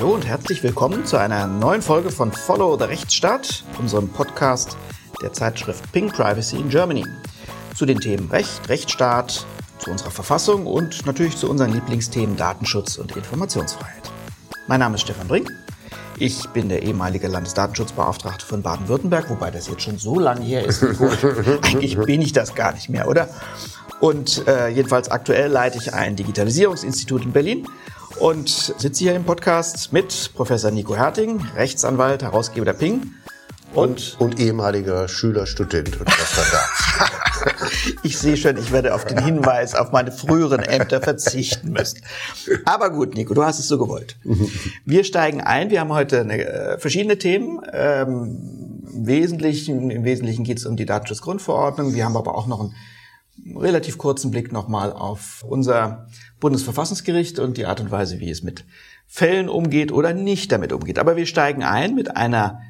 Hallo und herzlich willkommen zu einer neuen Folge von Follow the Rechtsstaat, unserem Podcast der Zeitschrift Pink Privacy in Germany. Zu den Themen Recht, Rechtsstaat, zu unserer Verfassung und natürlich zu unseren Lieblingsthemen Datenschutz und Informationsfreiheit. Mein Name ist Stefan Brink. Ich bin der ehemalige Landesdatenschutzbeauftragte von Baden-Württemberg, wobei das jetzt schon so lange her ist. Eigentlich bin ich das gar nicht mehr, oder? Und äh, jedenfalls aktuell leite ich ein Digitalisierungsinstitut in Berlin und sitze hier im Podcast mit Professor Nico Herting, Rechtsanwalt, Herausgeber der Ping. Und, und ehemaliger Schüler, Student und was da. ich sehe schon, ich werde auf den Hinweis auf meine früheren Ämter verzichten müssen. Aber gut, Nico, du hast es so gewollt. Wir steigen ein. Wir haben heute eine, äh, verschiedene Themen. Ähm, im, Wesentlichen, Im Wesentlichen geht es um die Datenschutzgrundverordnung. Wir haben aber auch noch einen relativ kurzen Blick nochmal auf unser Bundesverfassungsgericht und die Art und Weise, wie es mit Fällen umgeht oder nicht damit umgeht. Aber wir steigen ein mit einer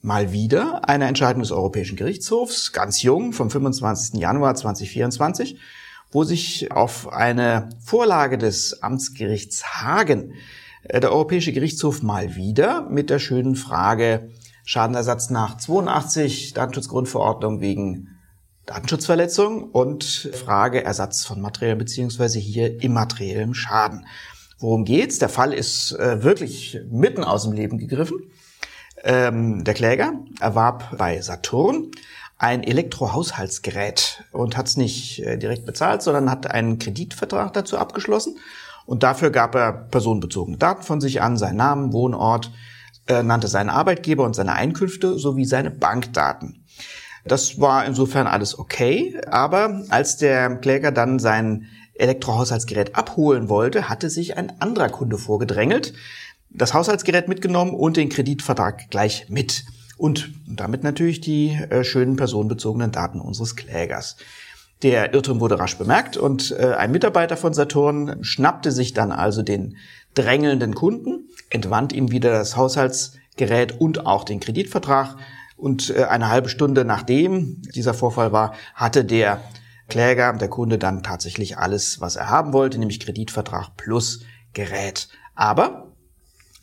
mal wieder einer Entscheidung des Europäischen Gerichtshofs, ganz jung, vom 25. Januar 2024, wo sich auf eine Vorlage des Amtsgerichts Hagen äh, der Europäische Gerichtshof mal wieder mit der schönen Frage Schadenersatz nach 82 Datenschutzgrundverordnung wegen Datenschutzverletzung und Frage Ersatz von materiellem beziehungsweise hier immateriellem Schaden. Worum geht's? Der Fall ist äh, wirklich mitten aus dem Leben gegriffen. Ähm, der Kläger erwarb bei Saturn ein Elektrohaushaltsgerät und hat es nicht äh, direkt bezahlt, sondern hat einen Kreditvertrag dazu abgeschlossen. Und dafür gab er personenbezogene Daten von sich an, seinen Namen, Wohnort, äh, nannte seinen Arbeitgeber und seine Einkünfte sowie seine Bankdaten. Das war insofern alles okay, aber als der Kläger dann sein Elektrohaushaltsgerät abholen wollte, hatte sich ein anderer Kunde vorgedrängelt, das Haushaltsgerät mitgenommen und den Kreditvertrag gleich mit. Und damit natürlich die äh, schönen personenbezogenen Daten unseres Klägers. Der Irrtum wurde rasch bemerkt und äh, ein Mitarbeiter von Saturn schnappte sich dann also den drängelnden Kunden, entwand ihm wieder das Haushaltsgerät und auch den Kreditvertrag und äh, eine halbe Stunde nachdem dieser Vorfall war, hatte der Kläger, der Kunde dann tatsächlich alles, was er haben wollte, nämlich Kreditvertrag plus Gerät. Aber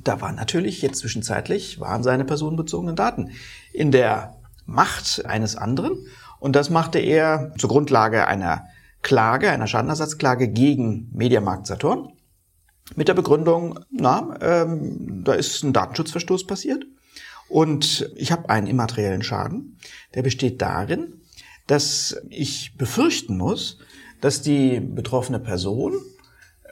da war natürlich jetzt zwischenzeitlich, waren seine personenbezogenen Daten in der Macht eines anderen. Und das machte er zur Grundlage einer Klage, einer Schadenersatzklage gegen Mediamarkt Saturn. Mit der Begründung, na, ähm, da ist ein Datenschutzverstoß passiert. Und ich habe einen immateriellen Schaden, der besteht darin, dass ich befürchten muss, dass die betroffene Person,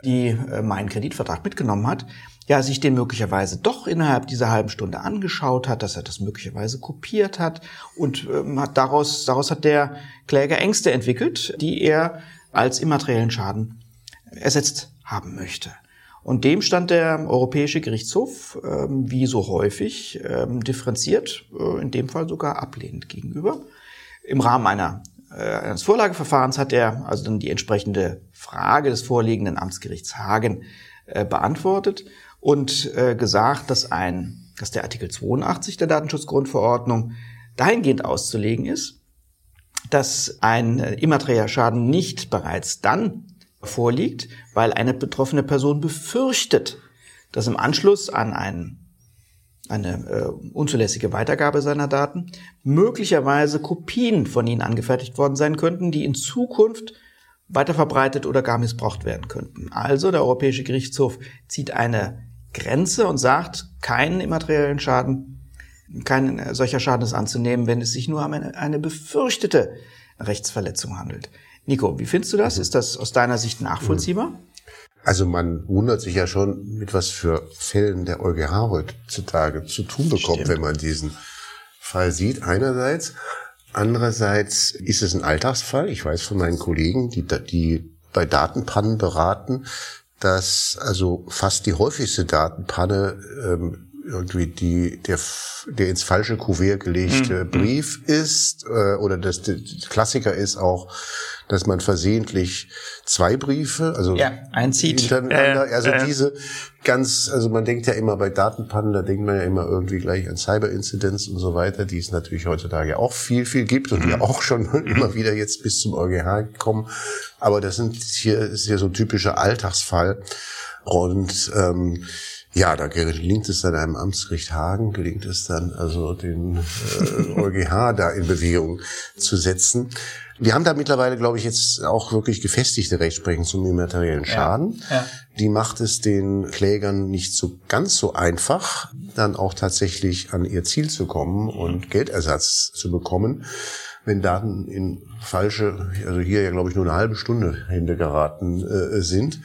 die äh, meinen Kreditvertrag mitgenommen hat, ja, sich den möglicherweise doch innerhalb dieser halben Stunde angeschaut hat, dass er das möglicherweise kopiert hat und ähm, hat daraus, daraus hat der Kläger Ängste entwickelt, die er als immateriellen Schaden ersetzt haben möchte. Und dem stand der Europäische Gerichtshof, ähm, wie so häufig, ähm, differenziert, äh, in dem Fall sogar ablehnend gegenüber. Im Rahmen einer, äh, eines Vorlageverfahrens hat er also dann die entsprechende Frage des vorliegenden Amtsgerichts Hagen äh, beantwortet und gesagt, dass ein, dass der Artikel 82 der Datenschutzgrundverordnung dahingehend auszulegen ist, dass ein immaterieller Schaden nicht bereits dann vorliegt, weil eine betroffene Person befürchtet, dass im Anschluss an ein, eine äh, unzulässige Weitergabe seiner Daten möglicherweise Kopien von ihnen angefertigt worden sein könnten, die in Zukunft weiterverbreitet oder gar missbraucht werden könnten. Also der Europäische Gerichtshof zieht eine Grenze und sagt, keinen immateriellen Schaden, kein solcher Schaden ist anzunehmen, wenn es sich nur um eine, eine befürchtete Rechtsverletzung handelt. Nico, wie findest du das? Ist das aus deiner Sicht nachvollziehbar? Also man wundert sich ja schon, mit was für Fällen der EuGH heutzutage zu tun bekommt, Stimmt. wenn man diesen Fall sieht. Einerseits. Andererseits ist es ein Alltagsfall. Ich weiß von meinen Kollegen, die, die bei Datenpannen beraten, dass also fast die häufigste Datenpanne ähm, irgendwie die der der ins falsche Kuvert gelegte mhm. Brief ist äh, oder das der Klassiker ist auch, dass man versehentlich zwei Briefe, also ja, einzieht. äh, also äh. diese ganz, also man denkt ja immer bei Datenpannen, da denkt man ja immer irgendwie gleich an Cyberinzidenz und so weiter, die es natürlich heutzutage auch viel, viel gibt und mhm. ja auch schon immer wieder jetzt bis zum EuGH kommen. Aber das sind hier ist ja so ein typischer Alltagsfall und ähm, Ja, da gelingt es dann einem Amtsgericht Hagen, gelingt es dann also den äh, EuGH da in Bewegung zu setzen. Wir haben da mittlerweile, glaube ich, jetzt auch wirklich gefestigte Rechtsprechung zum immateriellen Schaden. Ja, ja. Die macht es den Klägern nicht so ganz so einfach, dann auch tatsächlich an ihr Ziel zu kommen und Geldersatz zu bekommen, wenn Daten in falsche, also hier ja glaube ich nur eine halbe Stunde Hände geraten äh, sind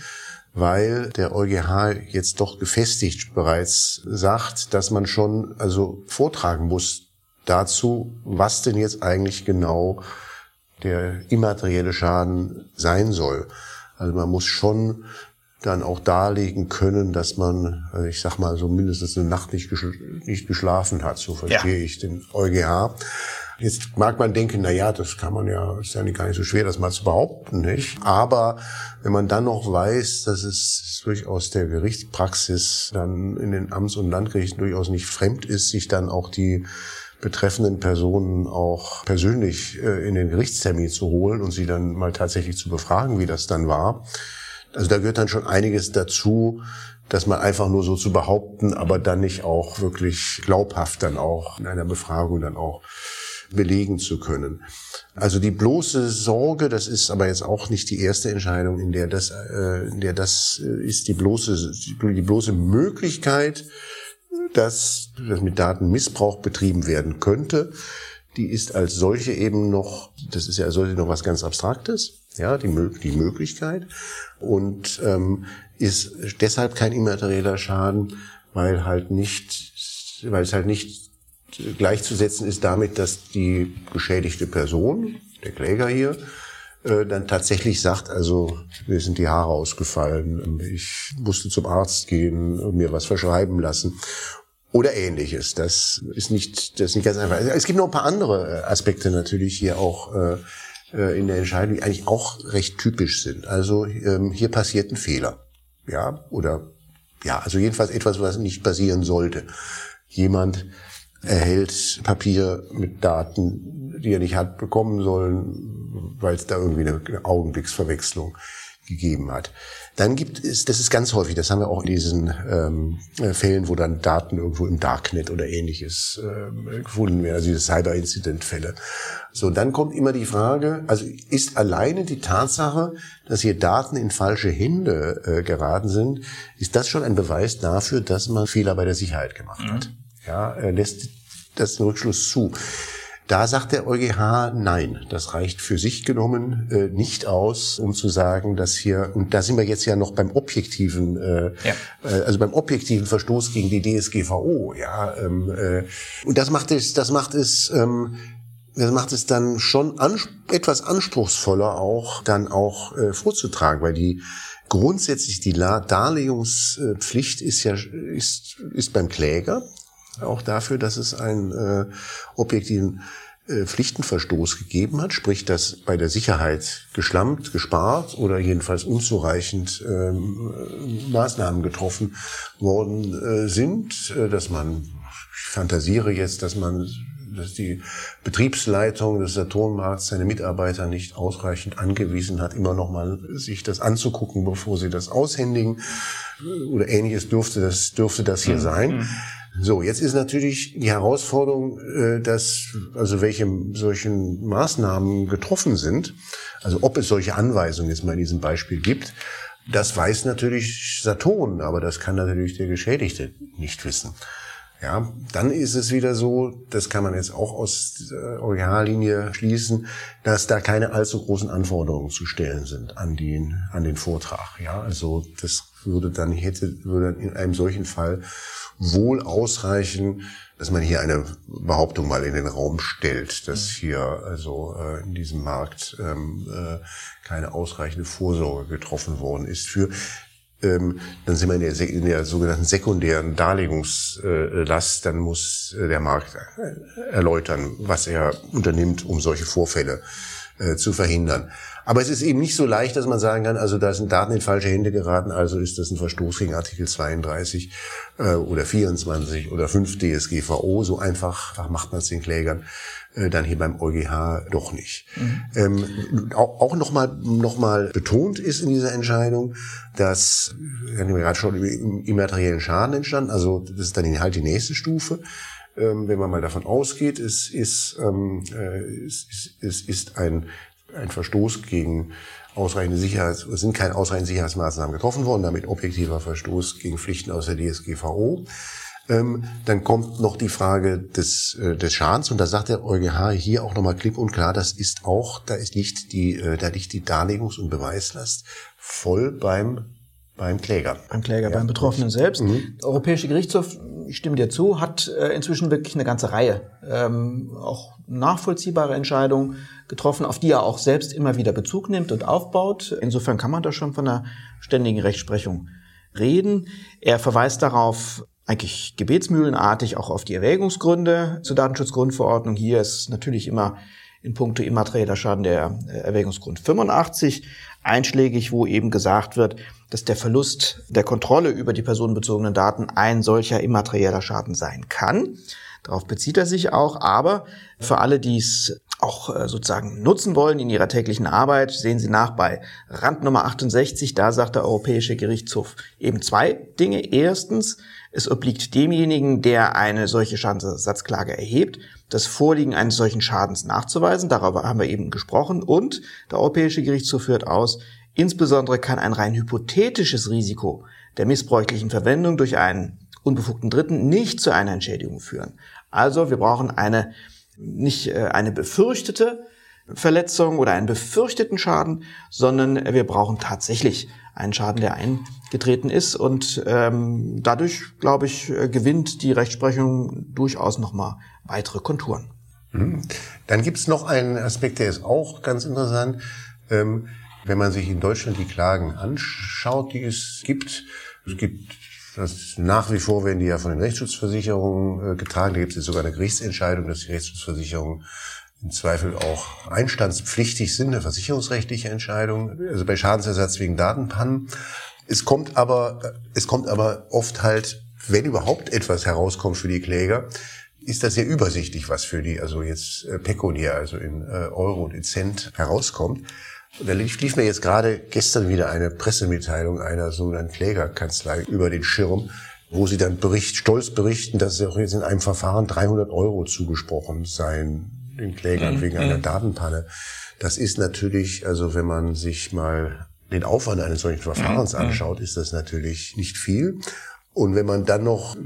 weil der EuGH jetzt doch gefestigt bereits sagt, dass man schon also vortragen muss dazu, was denn jetzt eigentlich genau der immaterielle Schaden sein soll. Also man muss schon dann auch darlegen können, dass man, also ich sag mal, so mindestens eine Nacht nicht, nicht geschlafen hat. So verstehe ja. ich den EuGH. Jetzt mag man denken, na ja, das kann man ja, ist ja gar nicht so schwer, das mal zu behaupten, nicht? Aber wenn man dann noch weiß, dass es durchaus der Gerichtspraxis dann in den Amts- und Landgerichten durchaus nicht fremd ist, sich dann auch die betreffenden Personen auch persönlich äh, in den Gerichtstermin zu holen und sie dann mal tatsächlich zu befragen, wie das dann war. Also da gehört dann schon einiges dazu, dass man einfach nur so zu behaupten, aber dann nicht auch wirklich glaubhaft dann auch in einer Befragung dann auch belegen zu können. Also die bloße Sorge, das ist aber jetzt auch nicht die erste Entscheidung, in der das, äh, in der das äh, ist die bloße, die bloße Möglichkeit, dass, dass mit Datenmissbrauch betrieben werden könnte. Die ist als solche eben noch, das ist ja als solche noch was ganz Abstraktes, ja, die, die Möglichkeit und ähm, ist deshalb kein immaterieller Schaden, weil halt nicht, weil es halt nicht gleichzusetzen ist damit, dass die geschädigte Person, der Kläger hier, äh, dann tatsächlich sagt, also mir sind die Haare ausgefallen, ich musste zum Arzt gehen und mir was verschreiben lassen oder ähnliches. Das ist nicht, das ist nicht ganz einfach. Es gibt noch ein paar andere äh, Aspekte natürlich hier auch äh, äh, in der Entscheidung, die eigentlich auch recht typisch sind. Also ähm, hier passiert ein Fehler, ja, oder ja, also jedenfalls etwas, was nicht passieren sollte. Jemand erhält Papier mit Daten, die er nicht hat bekommen sollen, weil es da irgendwie eine Augenblicksverwechslung gegeben hat. Dann gibt es, das ist ganz häufig, das haben wir auch in diesen ähm, äh, Fällen, wo dann Daten irgendwo im Darknet oder ähnliches äh, gefunden werden, also diese Cyber-Incident-Fälle. So, dann kommt immer die Frage, also ist alleine die Tatsache, dass hier Daten in falsche Hände äh, geraten sind, ist das schon ein Beweis dafür, dass man Fehler bei der Sicherheit gemacht mhm. hat? Ja, er lässt das den Rückschluss zu. Da sagt der EuGH, nein, das reicht für sich genommen äh, nicht aus, um zu sagen, dass hier, und da sind wir jetzt ja noch beim objektiven, äh, ja. äh, also beim objektiven Verstoß gegen die DSGVO, ja, ähm, äh, und das macht es, das macht es, ähm, das macht es dann schon ans etwas anspruchsvoller auch, dann auch äh, vorzutragen, weil die grundsätzlich die Darlegungspflicht ist ja ist, ist beim Kläger auch dafür, dass es einen äh, objektiven äh, Pflichtenverstoß gegeben hat, sprich, dass bei der Sicherheit geschlampt, gespart oder jedenfalls unzureichend ähm, Maßnahmen getroffen worden äh, sind, äh, dass man, ich fantasiere jetzt, dass man dass die Betriebsleitung des Saturnmarkts seine Mitarbeiter nicht ausreichend angewiesen hat, immer noch mal sich das anzugucken, bevor sie das aushändigen oder ähnliches dürfte das dürfte das hier mhm. sein. So, jetzt ist natürlich die Herausforderung, äh, dass also welche solchen Maßnahmen getroffen sind, also ob es solche Anweisungen jetzt mal in diesem Beispiel gibt, das weiß natürlich Saturn, aber das kann natürlich der Geschädigte nicht wissen. Ja, dann ist es wieder so, das kann man jetzt auch aus der Originallinie schließen, dass da keine allzu großen Anforderungen zu stellen sind an den, an den Vortrag. Ja, also das würde dann hätte, würde in einem solchen Fall wohl ausreichen, dass man hier eine Behauptung mal in den Raum stellt, dass mhm. hier also äh, in diesem Markt ähm, äh, keine ausreichende Vorsorge getroffen worden ist für ähm, dann sind wir in der, in der sogenannten sekundären Darlegungslast, dann muss äh, der Markt äh, erläutern, was er unternimmt, um solche Vorfälle äh, zu verhindern. Aber es ist eben nicht so leicht, dass man sagen kann, also da sind Daten in falsche Hände geraten, also ist das ein Verstoß gegen Artikel 32 äh, oder 24 oder 5 DSGVO. So einfach macht man es den Klägern äh, dann hier beim EuGH doch nicht. Mhm. Ähm, auch auch nochmal noch mal betont ist in dieser Entscheidung, dass, wir haben gerade schon immateriellen Schaden entstanden, also das ist dann halt die nächste Stufe. Ähm, wenn man mal davon ausgeht, es ist, ähm, äh, es, ist, es ist ein ein Verstoß gegen ausreichende Sicherheits, sind keine ausreichenden Sicherheitsmaßnahmen getroffen worden, damit objektiver Verstoß gegen Pflichten aus der DSGVO. Ähm, dann kommt noch die Frage des, äh, des Schadens und da sagt der EuGH hier auch nochmal klipp und klar, das ist auch, da ist nicht die, äh, da liegt die Darlegungs- und Beweislast voll beim beim Kläger. Beim Kläger, ja. beim Betroffenen selbst. Mhm. Der Europäische Gerichtshof, ich stimme dir zu, hat äh, inzwischen wirklich eine ganze Reihe ähm, auch nachvollziehbare Entscheidungen getroffen, auf die er auch selbst immer wieder Bezug nimmt und aufbaut. Insofern kann man da schon von einer ständigen Rechtsprechung reden. Er verweist darauf, eigentlich gebetsmühlenartig auch auf die Erwägungsgründe zur Datenschutzgrundverordnung. Hier ist natürlich immer in puncto immaterieller Schaden der äh, Erwägungsgrund 85 einschlägig, wo eben gesagt wird, dass der Verlust der Kontrolle über die personenbezogenen Daten ein solcher immaterieller Schaden sein kann. Darauf bezieht er sich auch, aber für alle, die es auch äh, sozusagen nutzen wollen in ihrer täglichen Arbeit, sehen Sie nach bei Rand Nummer 68, da sagt der Europäische Gerichtshof eben zwei Dinge. Erstens, es obliegt demjenigen, der eine solche Schadensersatzklage erhebt, das Vorliegen eines solchen Schadens nachzuweisen. Darüber haben wir eben gesprochen. Und der Europäische Gerichtshof führt aus, insbesondere kann ein rein hypothetisches Risiko der missbräuchlichen Verwendung durch einen unbefugten Dritten nicht zu einer Entschädigung führen. Also wir brauchen eine nicht äh, eine befürchtete Verletzung oder einen befürchteten Schaden, sondern wir brauchen tatsächlich einen Schaden, der eingetreten ist. Und ähm, dadurch, glaube ich, gewinnt die Rechtsprechung durchaus nochmal weitere Konturen. Mhm. Dann gibt es noch einen Aspekt, der ist auch ganz interessant. Ähm, wenn man sich in Deutschland die Klagen anschaut, die es gibt, es gibt das nach wie vor werden die ja von den Rechtsschutzversicherungen äh, getragen. Da gibt es sogar eine Gerichtsentscheidung, dass die Rechtsschutzversicherungen im Zweifel auch einstandspflichtig sind, eine versicherungsrechtliche Entscheidung, also bei Schadensersatz wegen Datenpannen. Es kommt aber, es kommt aber oft halt, wenn überhaupt etwas herauskommt für die Kläger, ist das sehr übersichtlich, was für die, also jetzt äh, pekuniär, also in äh, Euro und in Cent herauskommt. Da lief, lief mir jetzt gerade gestern wieder eine Pressemitteilung einer sogenannten Klägerkanzlei über den Schirm, wo sie dann bericht, stolz berichten, dass sie auch jetzt in einem Verfahren 300 Euro zugesprochen seien den Klägern mhm. wegen einer mhm. Datenpanne. Das ist natürlich, also wenn man sich mal den Aufwand eines solchen Verfahrens mhm. anschaut, ist das natürlich nicht viel. Und wenn man dann noch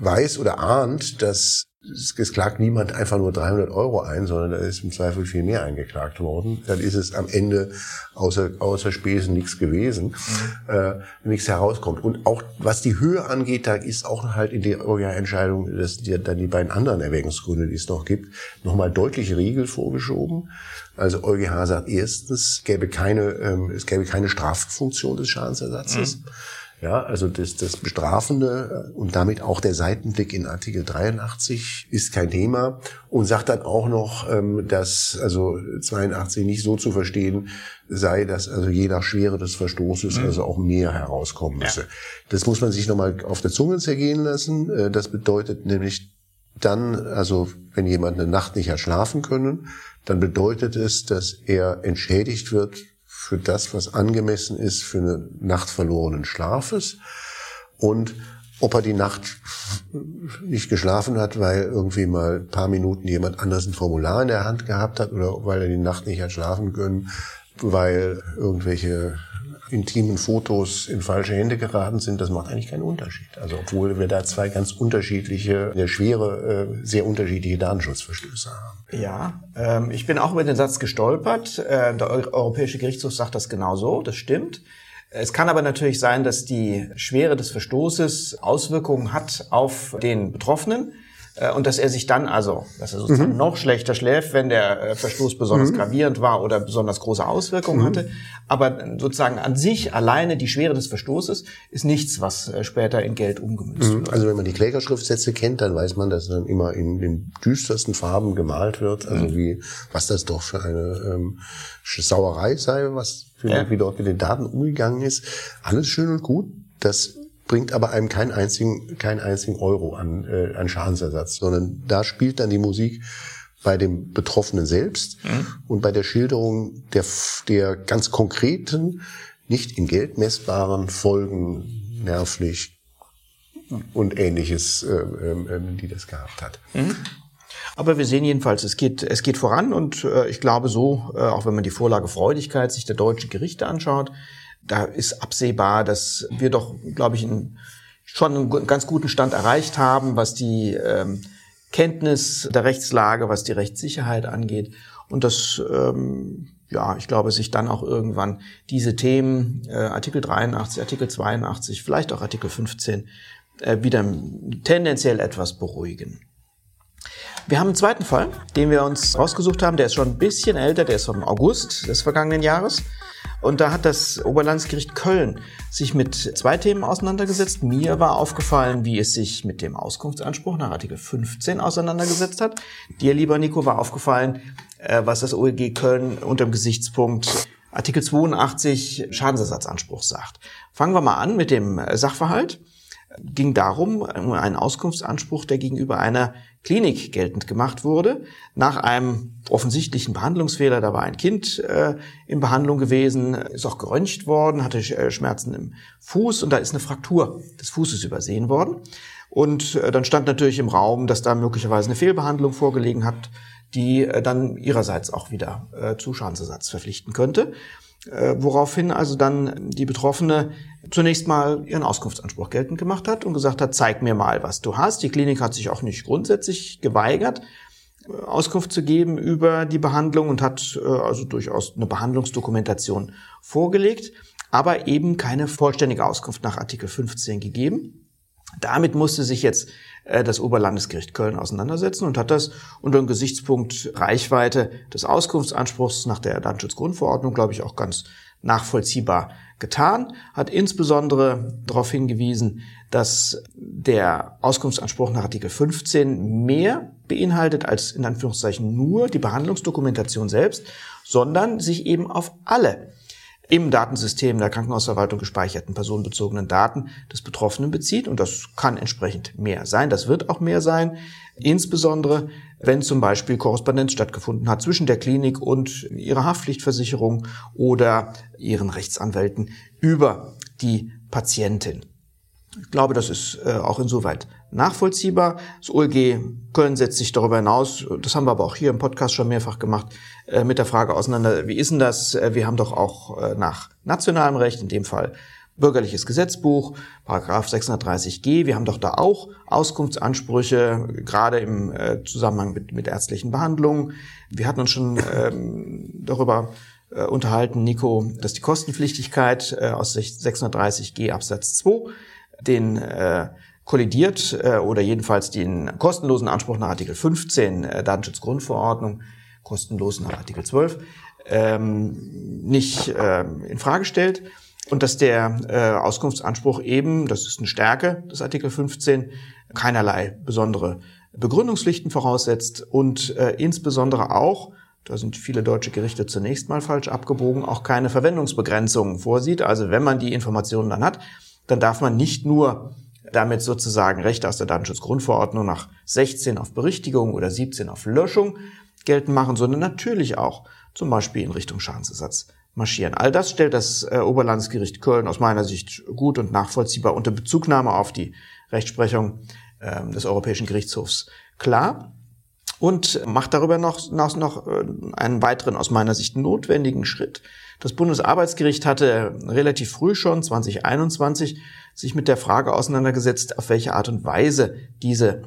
weiß oder ahnt, dass es klagt niemand einfach nur 300 Euro ein, sondern da ist im Zweifel viel mehr eingeklagt worden. Dann ist es am Ende außer, außer Spesen nichts gewesen, mhm. äh, nichts herauskommt. Und auch was die Höhe angeht, da ist auch halt in der Entscheidung, dass die, dann die beiden anderen Erwägungsgründe, die es noch gibt, nochmal deutliche Riegel vorgeschoben. Also EuGH sagt erstens, gäbe keine, ähm, es gäbe keine Straffunktion des Schadensersatzes. Mhm. Ja, also das, das Bestrafende äh, und damit auch der Seitenblick in Artikel 83 ist kein Thema und sagt dann auch noch, ähm, dass also 82 nicht so zu verstehen sei, dass also je nach Schwere des Verstoßes mhm. also auch mehr herauskommen müsse. Ja. Das muss man sich nochmal auf der Zunge zergehen lassen. Äh, das bedeutet nämlich dann, also wenn jemand eine Nacht nicht hat schlafen können, dann bedeutet es, dass er entschädigt wird für das, was angemessen ist für eine Nacht verlorenen Schlafes. Und ob er die Nacht nicht geschlafen hat, weil irgendwie mal ein paar Minuten jemand anders ein Formular in der Hand gehabt hat oder weil er die Nacht nicht hat schlafen können, weil irgendwelche intimen Fotos in falsche Hände geraten sind, das macht eigentlich keinen Unterschied. Also obwohl wir da zwei ganz unterschiedliche, sehr schwere, äh, sehr unterschiedliche Datenschutzverstöße haben. Ja, ähm, ich bin auch über den Satz gestolpert. Äh, der Europäische Gerichtshof sagt das genauso, das stimmt. Es kann aber natürlich sein, dass die Schwere des Verstoßes Auswirkungen hat auf den Betroffenen. Äh, und dass er sich dann also, dass er sozusagen mhm. noch schlechter schläft, wenn der äh, Verstoß besonders mhm. gravierend war oder besonders große Auswirkungen mhm. hatte. Aber sozusagen an sich alleine die Schwere des Verstoßes ist nichts, was äh, später in Geld umgemünzt mhm. wird. Also wenn man die Klägerschriftsätze kennt, dann weiß man, dass dann immer in den düstersten Farben gemalt wird. Also mhm. wie, was das doch für eine ähm, Sauerei sei, was für, ja. wie dort mit den Daten umgegangen ist. Alles schön und gut. Das bringt aber einem keinen einzigen, keinen einzigen Euro an, äh, an Schadensersatz, sondern da spielt dann die Musik bei dem Betroffenen selbst mhm. und bei der Schilderung der, der ganz konkreten, nicht in Geld messbaren Folgen nervlich und ähnliches, äh, äh, die das gehabt hat. Mhm. Aber wir sehen jedenfalls, es geht, es geht voran und äh, ich glaube so, äh, auch wenn man die Vorlage Freudigkeit sich der deutschen Gerichte anschaut, da ist absehbar, dass wir doch, glaube ich, einen, schon einen ganz guten Stand erreicht haben, was die ähm, Kenntnis der Rechtslage, was die Rechtssicherheit angeht. Und das, ähm, ja, ich glaube, sich dann auch irgendwann diese Themen, äh, Artikel 83, Artikel 82, vielleicht auch Artikel 15, äh, wieder tendenziell etwas beruhigen. Wir haben einen zweiten Fall, den wir uns rausgesucht haben. Der ist schon ein bisschen älter, der ist vom August des vergangenen Jahres. Und da hat das Oberlandesgericht Köln sich mit zwei Themen auseinandergesetzt. Mir war aufgefallen, wie es sich mit dem Auskunftsanspruch nach Artikel 15 auseinandergesetzt hat. Dir, lieber Nico, war aufgefallen, äh, was das OEG Köln unter dem Gesichtspunkt Artikel 82 Schadensersatzanspruch sagt. Fangen wir mal an mit dem Sachverhalt ging darum, um einen Auskunftsanspruch, der gegenüber einer Klinik geltend gemacht wurde, nach einem offensichtlichen Behandlungsfehler. Da war ein Kind äh, in Behandlung gewesen, ist auch geröntgt worden, hatte äh, Schmerzen im Fuß und da ist eine Fraktur des Fußes übersehen worden. Und äh, dann stand natürlich im Raum, dass da möglicherweise eine Fehlbehandlung vorgelegen hat, die äh, dann ihrerseits auch wieder äh, zu Schadensersatz verpflichten könnte. Äh, woraufhin also dann die Betroffene zunächst mal ihren Auskunftsanspruch geltend gemacht hat und gesagt hat, zeig mir mal, was du hast. Die Klinik hat sich auch nicht grundsätzlich geweigert, äh, Auskunft zu geben über die Behandlung und hat äh, also durchaus eine Behandlungsdokumentation vorgelegt, aber eben keine vollständige Auskunft nach Artikel 15 gegeben. Damit musste sich jetzt äh, das Oberlandesgericht Köln auseinandersetzen und hat das unter dem Gesichtspunkt Reichweite des Auskunftsanspruchs nach der Datenschutzgrundverordnung, glaube ich, auch ganz nachvollziehbar getan, hat insbesondere darauf hingewiesen, dass der Auskunftsanspruch nach Artikel 15 mehr beinhaltet als in Anführungszeichen nur die Behandlungsdokumentation selbst, sondern sich eben auf alle im Datensystem der Krankenhausverwaltung gespeicherten personenbezogenen Daten des Betroffenen bezieht. Und das kann entsprechend mehr sein. Das wird auch mehr sein. Insbesondere, wenn zum Beispiel Korrespondenz stattgefunden hat zwischen der Klinik und ihrer Haftpflichtversicherung oder ihren Rechtsanwälten über die Patientin. Ich glaube, das ist äh, auch insoweit nachvollziehbar. Das OLG Köln setzt sich darüber hinaus, das haben wir aber auch hier im Podcast schon mehrfach gemacht, äh, mit der Frage auseinander, wie ist denn das? Äh, wir haben doch auch nach nationalem Recht, in dem Fall Bürgerliches Gesetzbuch, Paragraph 630g, wir haben doch da auch Auskunftsansprüche, gerade im äh, Zusammenhang mit, mit ärztlichen Behandlungen. Wir hatten uns schon ähm, darüber äh, unterhalten, Nico, dass die Kostenpflichtigkeit äh, aus 630g Absatz 2 den äh, kollidiert äh, oder jedenfalls den kostenlosen Anspruch nach Artikel 15 äh, Datenschutzgrundverordnung, kostenlos nach Artikel 12, ähm, nicht äh, in Frage stellt und dass der äh, Auskunftsanspruch eben, das ist eine Stärke des Artikel 15, keinerlei besondere Begründungspflichten voraussetzt und äh, insbesondere auch, da sind viele deutsche Gerichte zunächst mal falsch abgebogen, auch keine Verwendungsbegrenzungen vorsieht. Also wenn man die Informationen dann hat, dann darf man nicht nur damit sozusagen Rechte aus der Datenschutzgrundverordnung nach 16 auf Berichtigung oder 17 auf Löschung geltend machen, sondern natürlich auch zum Beispiel in Richtung Schadensersatz marschieren. All das stellt das äh, Oberlandesgericht Köln aus meiner Sicht gut und nachvollziehbar unter Bezugnahme auf die Rechtsprechung äh, des Europäischen Gerichtshofs klar und macht darüber noch, noch, noch äh, einen weiteren aus meiner Sicht notwendigen Schritt. Das Bundesarbeitsgericht hatte relativ früh schon, 2021, sich mit der Frage auseinandergesetzt, auf welche Art und Weise diese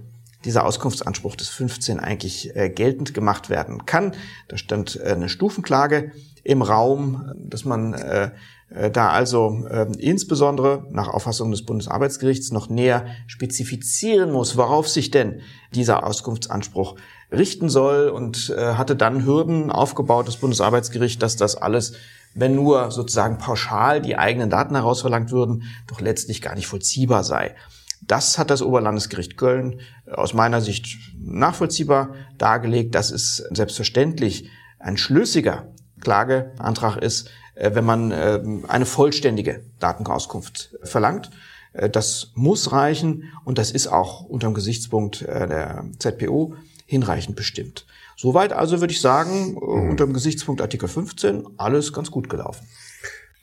dieser Auskunftsanspruch des 15 eigentlich äh, geltend gemacht werden kann. Da stand äh, eine Stufenklage im Raum, dass man äh, äh, da also äh, insbesondere nach Auffassung des Bundesarbeitsgerichts noch näher spezifizieren muss, worauf sich denn dieser Auskunftsanspruch richten soll und äh, hatte dann Hürden aufgebaut, das Bundesarbeitsgericht, dass das alles, wenn nur sozusagen pauschal die eigenen Daten herausverlangt würden, doch letztlich gar nicht vollziehbar sei. Das hat das Oberlandesgericht Köln aus meiner Sicht nachvollziehbar dargelegt. Das ist selbstverständlich ein schlüssiger Klageantrag ist, äh, wenn man äh, eine vollständige Datenauskunft verlangt. Äh, das muss reichen und das ist auch unter dem Gesichtspunkt der ZPO hinreichend bestimmt. Soweit also würde ich sagen, mhm. unter dem Gesichtspunkt Artikel 15 alles ganz gut gelaufen.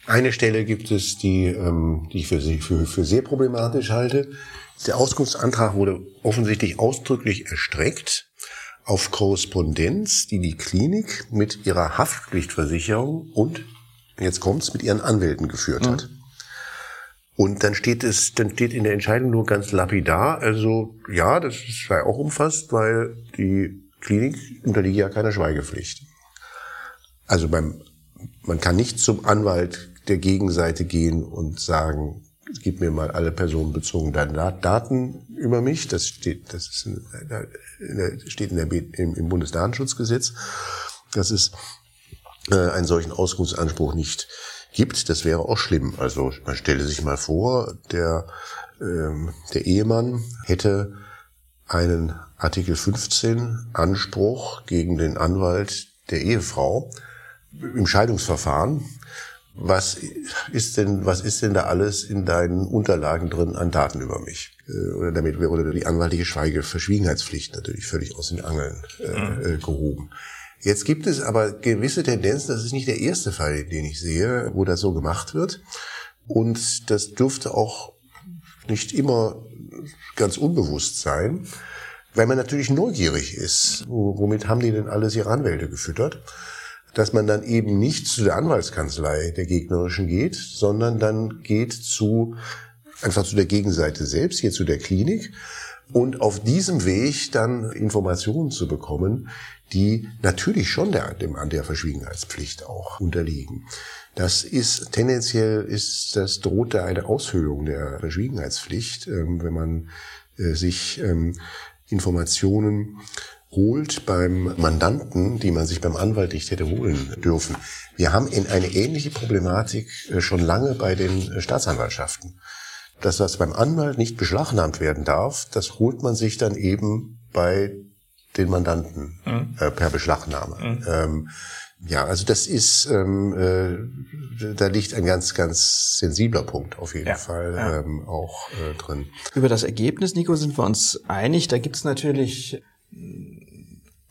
Eine Stelle gibt es, die, ähm, die ich für, für, für sehr problematisch halte. Der Auskunftsantrag wurde offensichtlich ausdrücklich erstreckt auf Korrespondenz, die die Klinik mit ihrer Haftpflichtversicherung und, jetzt kommt's, mit ihren Anwälten geführt hat. Mhm. Und dann steht es, dann steht in der Entscheidung nur ganz lapidar, also ja, das sei auch umfasst, weil die Klinik unterliegt ja keiner Schweigepflicht. Also beim, man kann nicht zum Anwalt der Gegenseite gehen und sagen, gib mir mal alle personenbezogenen Daten über mich. Das steht, das ist in, in, steht in der, im, im Bundesdatenschutzgesetz, dass es äh, einen solchen Auskunftsanspruch nicht gibt. Das wäre auch schlimm. Also man stelle sich mal vor, der, ähm, der Ehemann hätte einen Artikel 15 Anspruch gegen den Anwalt der Ehefrau im Scheidungsverfahren was ist denn, was ist denn da alles in deinen Unterlagen drin an Daten über mich? Äh, oder damit oder die anwaltliche Schweigeverschwiegenheitspflicht natürlich völlig aus den Angeln äh, mhm. Äh, gehoben. Jetzt gibt es aber gewisse Tendenzen, das ist nicht der erste Fall, den ich sehe, wo das so gemacht wird. Und das dürfte auch nicht immer ganz unbewusst sein, weil man natürlich neugierig ist. Womit haben die denn alles ihre Anwälte gefüttert? Dass man dann eben nicht zu der Anwaltskanzlei der gegnerischen geht, sondern dann geht zu einfach zu der Gegenseite selbst, hier zu der Klinik und auf diesem Weg dann Informationen zu bekommen, die natürlich schon der, dem an der Verschwiegenheitspflicht auch unterliegen. Das ist tendenziell ist das droht da eine Aushöhlung der Verschwiegenheitspflicht, ähm, wenn man äh, sich ähm, Informationen holt beim Mandanten, die man sich beim Anwalt nicht hätte holen dürfen. Wir haben in eine ähnliche Problematik äh, schon lange bei den äh, Staatsanwaltschaften. Das, was beim Anwalt nicht beschlagnahmt werden darf, das holt man sich dann eben bei den Mandanten mhm. äh, per Beschlagnahme. Mhm. Ähm, ja, also das ist, ähm, äh, da liegt ein ganz, ganz sensibler Punkt auf jeden ja, Fall ja. Ähm, auch äh, drin. Über das Ergebnis, Nico, sind wir uns einig. Da gibt es natürlich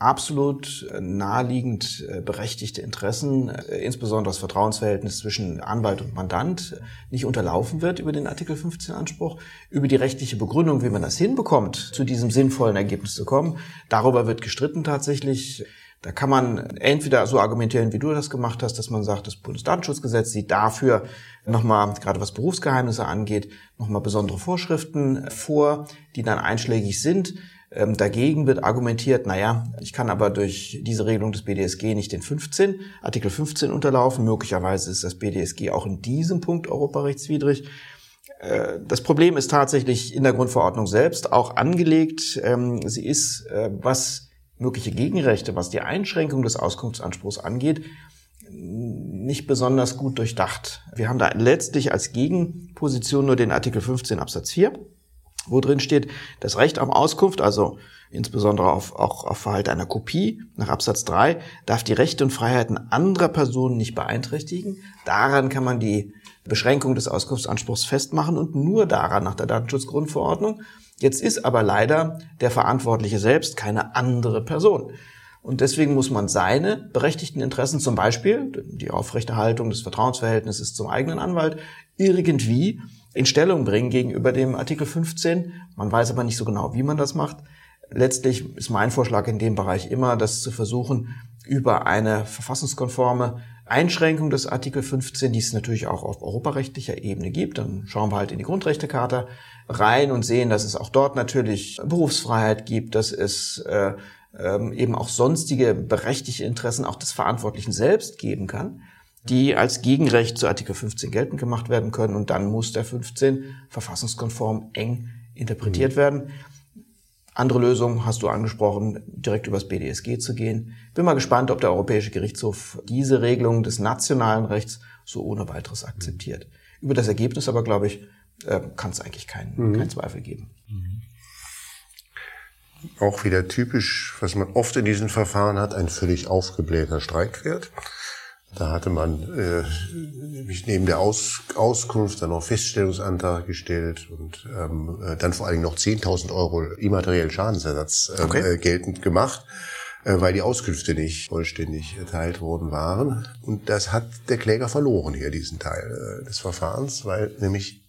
absolut äh, naheliegend äh, berechtigte Interessen, äh, insbesondere das Vertrauensverhältnis zwischen Anwalt und Mandant, nicht unterlaufen wird über den Artikel 15 Anspruch, über die rechtliche Begründung, wie man das hinbekommt, zu diesem sinnvollen Ergebnis zu kommen. Darüber wird gestritten tatsächlich. Da kann man entweder so argumentieren, wie du das gemacht hast, dass man sagt, das Bundesdatenschutzgesetz sieht dafür nochmal, gerade was Berufsgeheimnisse angeht, nochmal besondere Vorschriften vor, die dann einschlägig sind. Ähm, dagegen wird argumentiert, naja, ich kann aber durch diese Regelung des BDSG nicht den 15, Artikel 15 unterlaufen. Möglicherweise ist das BDSG auch in diesem Punkt europarechtswidrig. Äh, das Problem ist tatsächlich in der Grundverordnung selbst auch angelegt. Ähm, sie ist, äh, was mögliche Gegenrechte, was die Einschränkung des Auskunftsanspruchs angeht, nicht besonders gut durchdacht. Wir haben da letztlich als Gegenposition nur den Artikel 15 Absatz 4 wo drin steht, das Recht auf Auskunft, also insbesondere auf, auch auf Verhalt einer Kopie nach Absatz 3, darf die Rechte und Freiheiten anderer Personen nicht beeinträchtigen. Daran kann man die Beschränkung des Auskunftsanspruchs festmachen und nur daran nach der Datenschutzgrundverordnung. Jetzt ist aber leider der Verantwortliche selbst keine andere Person. Und deswegen muss man seine berechtigten Interessen, zum Beispiel die Aufrechterhaltung des Vertrauensverhältnisses zum eigenen Anwalt, irgendwie in Stellung bringen gegenüber dem Artikel 15. Man weiß aber nicht so genau, wie man das macht. Letztlich ist mein Vorschlag in dem Bereich immer, das zu versuchen, über eine verfassungskonforme Einschränkung des Artikel 15, die es natürlich auch auf europarechtlicher Ebene gibt. Dann schauen wir halt in die Grundrechtecharta rein und sehen, dass es auch dort natürlich Berufsfreiheit gibt, dass es äh, ähm, eben auch sonstige berechtigte Interessen auch des Verantwortlichen selbst geben kann, die als Gegenrecht zu Artikel 15 geltend gemacht werden können und dann muss der 15 verfassungskonform eng interpretiert mhm. werden. Andere Lösung hast du angesprochen, direkt übers BDSG zu gehen. Bin mal gespannt, ob der Europäische Gerichtshof diese Regelung des nationalen Rechts so ohne weiteres akzeptiert. Über das Ergebnis aber, glaube ich, äh, kann es eigentlich keinen mhm. keinen Zweifel geben. Mhm. Auch wieder typisch, was man oft in diesen Verfahren hat, ein völlig aufgeblähter Streikwert. Da hatte man äh, neben der Aus Auskunft dann noch Feststellungsantrag gestellt und ähm, äh, dann vor allen Dingen noch 10.000 Euro immateriellen Schadensersatz äh, okay. geltend gemacht, äh, weil die Auskünfte nicht vollständig erteilt worden waren. Und das hat der Kläger verloren hier, diesen Teil äh, des Verfahrens, weil nämlich,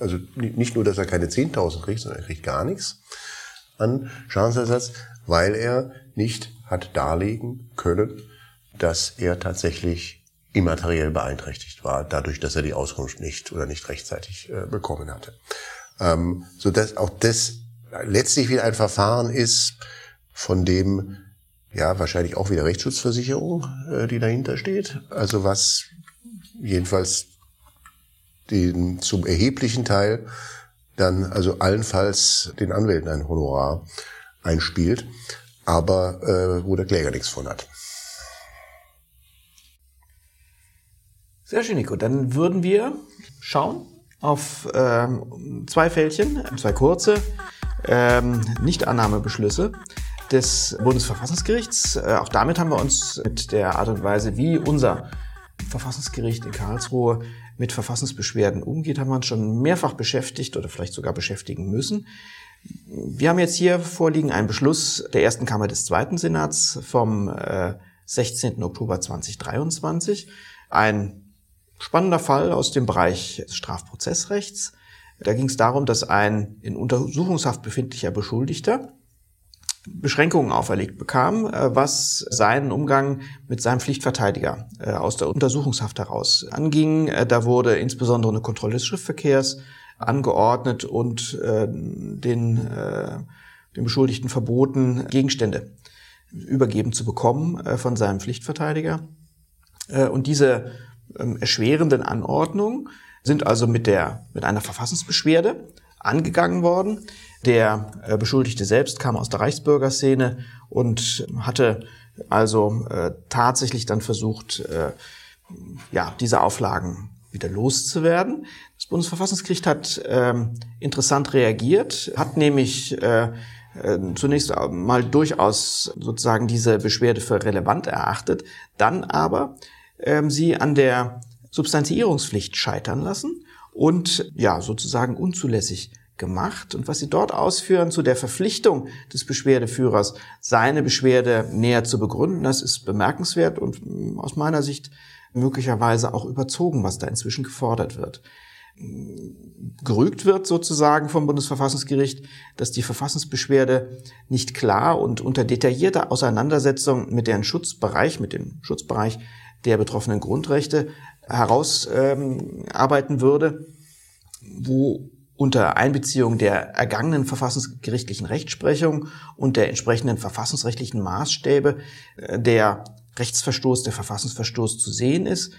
also nicht nur, dass er keine 10.000 kriegt, sondern er kriegt gar nichts an Schadensersatz, weil er nicht hat darlegen können, dass er tatsächlich immateriell beeinträchtigt war, dadurch, dass er die Auskunft nicht oder nicht rechtzeitig äh, bekommen hatte. Ähm, so dass auch das letztlich wieder ein Verfahren ist, von dem ja wahrscheinlich auch wieder Rechtsschutzversicherung, äh, die dahinter steht. Also was jedenfalls den zum erheblichen Teil dann also allenfalls den Anwälten ein Honorar einspielt, aber äh, wo der Kläger nichts von hat. Sehr schön, Nico. Dann würden wir schauen auf ähm, zwei Fältchen, zwei kurze ähm, Nichtannahmebeschlüsse des Bundesverfassungsgerichts. Äh, auch damit haben wir uns mit der Art und Weise, wie unser Verfassungsgericht in Karlsruhe mit Verfassungsbeschwerden umgeht, haben wir uns schon mehrfach beschäftigt oder vielleicht sogar beschäftigen müssen. Wir haben jetzt hier vorliegen einen Beschluss der ersten Kammer des Zweiten Senats vom äh, 16. Oktober 2023. Ein Spannender Fall aus dem Bereich des Strafprozessrechts. Da ging es darum, dass ein in Untersuchungshaft befindlicher Beschuldigter Beschränkungen auferlegt bekam, äh, was seinen Umgang mit seinem Pflichtverteidiger äh, aus der Untersuchungshaft heraus anging. Äh, da wurde insbesondere eine Kontrolle des Schriftverkehrs angeordnet und den, den Beschuldigten verboten, Gegenstände übergeben zu bekommen von seinem Pflichtverteidiger. Und diese ähm, erschwerenden Anordnungen sind also mit der, mit einer Verfassungsbeschwerde angegangen worden. Der äh, Beschuldigte selbst kam aus der Reichsbürgerszene und hatte also äh, tatsächlich dann versucht, äh, ja, diese Auflagen wieder loszuwerden. Das Bundesverfassungsgericht hat ähm, interessant reagiert, hat nämlich äh, äh, zunächst mal durchaus sozusagen diese Beschwerde für relevant erachtet, dann aber ähm, sie an der Substantiierungspflicht scheitern lassen und ja, sozusagen unzulässig gemacht. Und was sie dort ausführen zu der Verpflichtung des Beschwerdeführers, seine Beschwerde näher zu begründen, das ist bemerkenswert und mm, aus meiner Sicht möglicherweise auch überzogen, was da inzwischen gefordert wird. Gerügt wird sozusagen vom Bundesverfassungsgericht, dass die Verfassungsbeschwerde nicht klar und unter detaillierter Auseinandersetzung mit deren Schutzbereich, mit dem Schutzbereich der betroffenen Grundrechte herausarbeiten ähm, würde, wo unter Einbeziehung der ergangenen verfassungsgerichtlichen Rechtsprechung und der entsprechenden verfassungsrechtlichen Maßstäbe äh, der Rechtsverstoß, der Verfassungsverstoß zu sehen ist.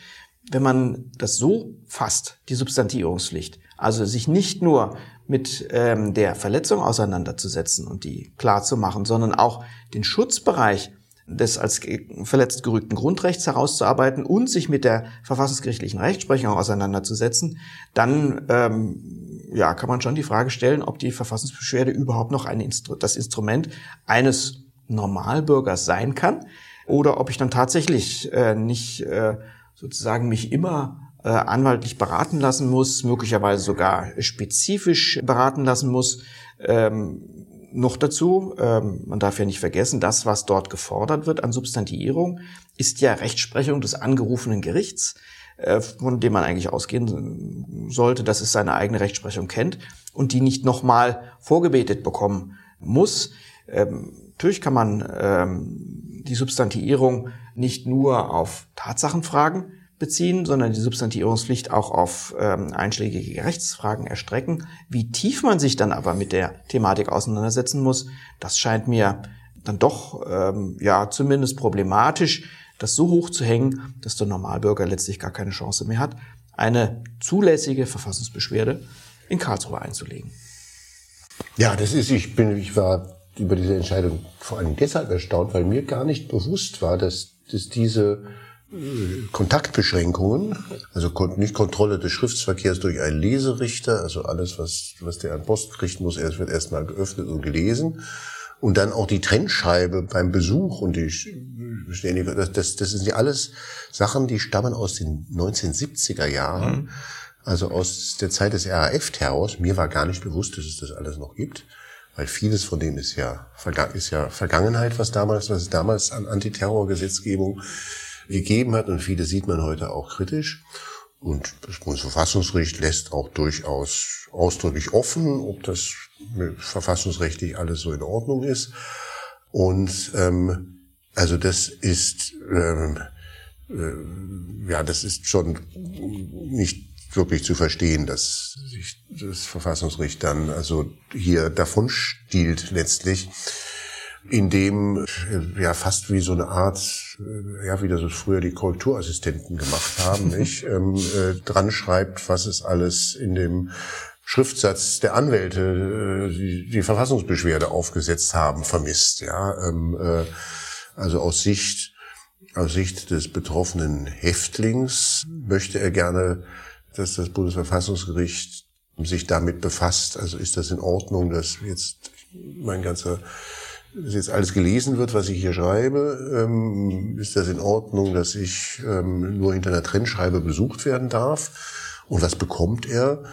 Wenn man das so fasst, die Substantivierungspflicht, also sich nicht nur mit ähm, der Verletzung auseinanderzusetzen und die klar zu machen, sondern auch den Schutzbereich des als verletzt gerügten Grundrechts herauszuarbeiten und sich mit der verfassungsgerichtlichen Rechtsprechung auseinanderzusetzen, dann ähm, ja, kann man schon die Frage stellen, ob die Verfassungsbeschwerde überhaupt noch ein Instru das Instrument eines Normalbürgers sein kann oder ob ich dann tatsächlich äh, nicht äh, sozusagen mich immer äh, anwaltlich beraten lassen muss, möglicherweise sogar spezifisch beraten lassen muss. Ähm, noch dazu, ähm, man darf ja nicht vergessen, das, was dort gefordert wird an Substantiierung, ist ja Rechtsprechung des angerufenen Gerichts, äh, von dem man eigentlich ausgehen sollte, dass es seine eigene Rechtsprechung kennt und die nicht nochmal vorgebetet bekommen muss. Ähm, natürlich kann man ähm, die Substantiierung nicht nur auf Tatsachenfragen beziehen, sondern die Substantivierungspflicht auch auf ähm, einschlägige Rechtsfragen erstrecken. Wie tief man sich dann aber mit der Thematik auseinandersetzen muss, das scheint mir dann doch ähm, ja zumindest problematisch, das so hoch zu hängen, dass der Normalbürger letztlich gar keine Chance mehr hat, eine zulässige Verfassungsbeschwerde in Karlsruhe einzulegen. Ja, das ist, ich bin, ich war über diese Entscheidung vor allem deshalb erstaunt, weil mir gar nicht bewusst war, dass, dass diese Kontaktbeschränkungen, also nicht Kontrolle des Schriftsverkehrs durch einen Leserichter, also alles, was, was der an Post kriegt, muss erst, wird erstmal geöffnet und gelesen. Und dann auch die Trennscheibe beim Besuch und die ständige, das, das, das sind ja alles Sachen, die stammen aus den 1970er Jahren, mhm. also aus der Zeit des RAF-Terrors. Mir war gar nicht bewusst, dass es das alles noch gibt weil vieles von dem ist ja, ist ja Vergangenheit, was damals, was es damals an Antiterrorgesetzgebung gegeben hat und viele sieht man heute auch kritisch. Und das Bundesverfassungsgericht lässt auch durchaus ausdrücklich offen, ob das verfassungsrechtlich alles so in Ordnung ist. Und ähm, also das ist ähm, äh, ja, das ist schon nicht wirklich zu verstehen, dass sich das Verfassungsgericht dann also hier davon stiehlt letztlich, indem ja fast wie so eine Art, ja wie das früher die Korrekturassistenten gemacht haben, nicht, ähm, äh, dran schreibt, was es alles in dem Schriftsatz der Anwälte, äh, die, die Verfassungsbeschwerde aufgesetzt haben, vermisst. Ja, ähm, äh, also aus Sicht aus Sicht des betroffenen Häftlings möchte er gerne dass das Bundesverfassungsgericht sich damit befasst. Also ist das in Ordnung, dass jetzt mein ganzer dass jetzt alles gelesen wird, was ich hier schreibe, ähm, ist das in Ordnung, dass ich ähm, nur hinter einer Trennschreibe besucht werden darf? Und was bekommt er?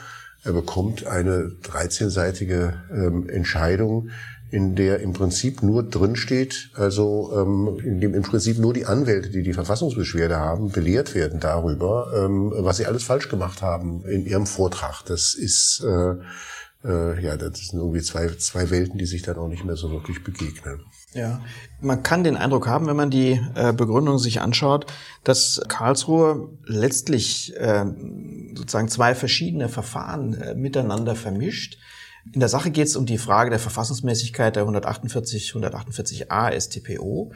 Er bekommt eine 13-seitige ähm, Entscheidung, in der im Prinzip nur drin steht, also ähm, in dem im Prinzip nur die Anwälte, die die Verfassungsbeschwerde haben, belehrt werden darüber, ähm, was sie alles falsch gemacht haben in ihrem Vortrag. Das ist äh, äh, ja, das sind irgendwie zwei zwei Welten, die sich dann auch nicht mehr so wirklich begegnen. Ja, man kann den Eindruck haben, wenn man die äh, Begründung sich anschaut, dass Karlsruhe letztlich äh, sozusagen zwei verschiedene Verfahren äh, miteinander vermischt in der Sache geht es um die Frage der Verfassungsmäßigkeit der 148, 148a StPO.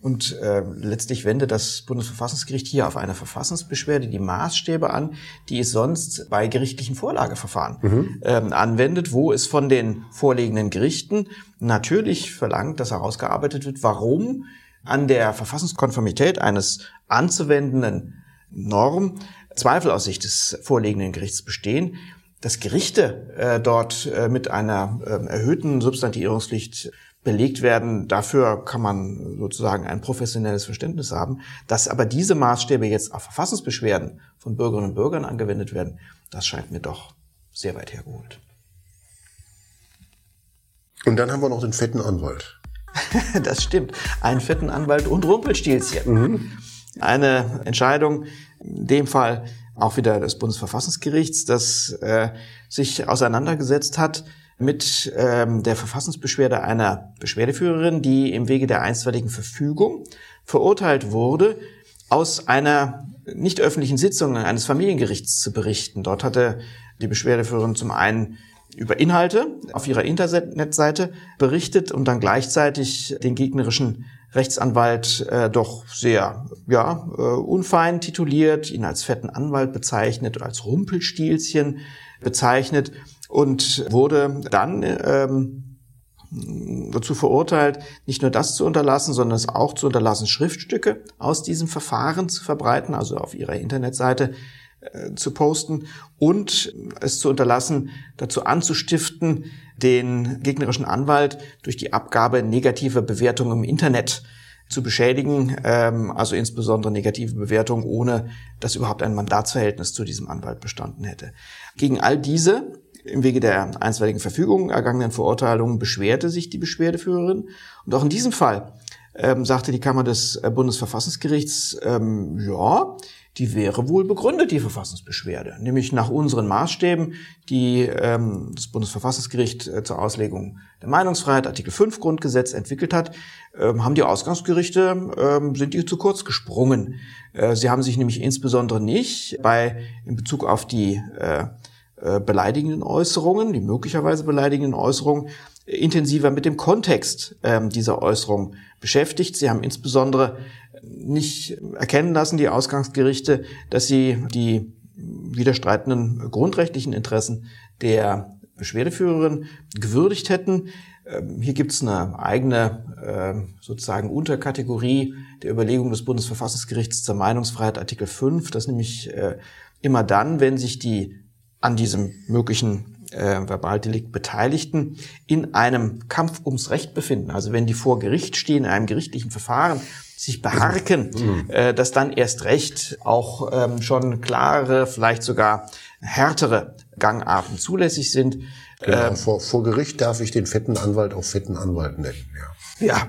Und äh, letztlich wendet das Bundesverfassungsgericht hier auf eine Verfassungsbeschwerde die Maßstäbe an, die es sonst bei gerichtlichen Vorlageverfahren mhm. ähm, anwendet, wo es von den vorliegenden Gerichten natürlich verlangt, dass herausgearbeitet wird, warum an der Verfassungskonformität eines anzuwendenden Norm Zweifel aus Sicht des vorliegenden Gerichts bestehen dass Gerichte äh, dort äh, mit einer äh, erhöhten Substantivierungspflicht belegt werden, dafür kann man sozusagen ein professionelles Verständnis haben. Dass aber diese Maßstäbe jetzt auf Verfassungsbeschwerden von Bürgerinnen und Bürgern angewendet werden, das scheint mir doch sehr weit hergeholt. Und dann haben wir noch den fetten Anwalt. das stimmt. Einen fetten Anwalt und Rumpelstilzchen. Mhm. Eine Entscheidung, in dem Fall auch wieder des Bundesverfassungsgerichts, das äh, sich auseinandergesetzt hat mit ähm, der Verfassungsbeschwerde einer Beschwerdeführerin, die im Wege der einstweiligen Verfügung verurteilt wurde, aus einer nicht öffentlichen Sitzung eines Familiengerichts zu berichten. Dort hatte die Beschwerdeführerin zum einen über Inhalte auf ihrer Internetseite berichtet und dann gleichzeitig den gegnerischen Rechtsanwalt äh, doch sehr ja, äh, unfein tituliert, ihn als fetten Anwalt bezeichnet oder als Rumpelstilzchen bezeichnet und wurde dann ähm, dazu verurteilt, nicht nur das zu unterlassen, sondern es auch zu unterlassen, Schriftstücke aus diesem Verfahren zu verbreiten, also auf ihrer Internetseite äh, zu posten und es zu unterlassen, dazu anzustiften, den gegnerischen Anwalt durch die Abgabe negativer Bewertungen im Internet zu beschädigen, ähm, also insbesondere negative Bewertungen, ohne dass überhaupt ein Mandatsverhältnis zu diesem Anwalt bestanden hätte. Gegen all diese im Wege der einstweiligen Verfügung ergangenen Verurteilungen beschwerte sich die Beschwerdeführerin. Und auch in diesem Fall ähm, sagte die Kammer des äh, Bundesverfassungsgerichts, ähm, ja, die wäre wohl begründet, die Verfassungsbeschwerde. Nämlich nach unseren Maßstäben, die ähm, das Bundesverfassungsgericht äh, zur Auslegung der Meinungsfreiheit, Artikel 5 Grundgesetz entwickelt hat, ähm, haben die Ausgangsgerichte, ähm, sind die zu kurz gesprungen. Äh, sie haben sich nämlich insbesondere nicht bei, in Bezug auf die äh, äh beleidigenden Äußerungen, die möglicherweise beleidigenden Äußerungen, intensiver mit dem Kontext ähm, dieser Äußerung beschäftigt. Sie haben insbesondere nicht erkennen lassen, die Ausgangsgerichte, dass sie die widerstreitenden grundrechtlichen Interessen der Beschwerdeführerin gewürdigt hätten. Ähm, hier gibt es eine eigene ähm, sozusagen Unterkategorie der Überlegung des Bundesverfassungsgerichts zur Meinungsfreiheit, Artikel 5, das nämlich äh, immer dann, wenn sich die an diesem möglichen äh, Verbaldelikt Beteiligten in einem Kampf ums Recht befinden, also wenn die vor Gericht stehen, in einem gerichtlichen Verfahren, sich beharken, mhm. äh, dass dann erst recht auch ähm, schon klare, vielleicht sogar härtere Gangarten zulässig sind. Genau, ähm, vor, vor Gericht darf ich den fetten Anwalt auch fetten Anwalt nennen. Ja. Ja,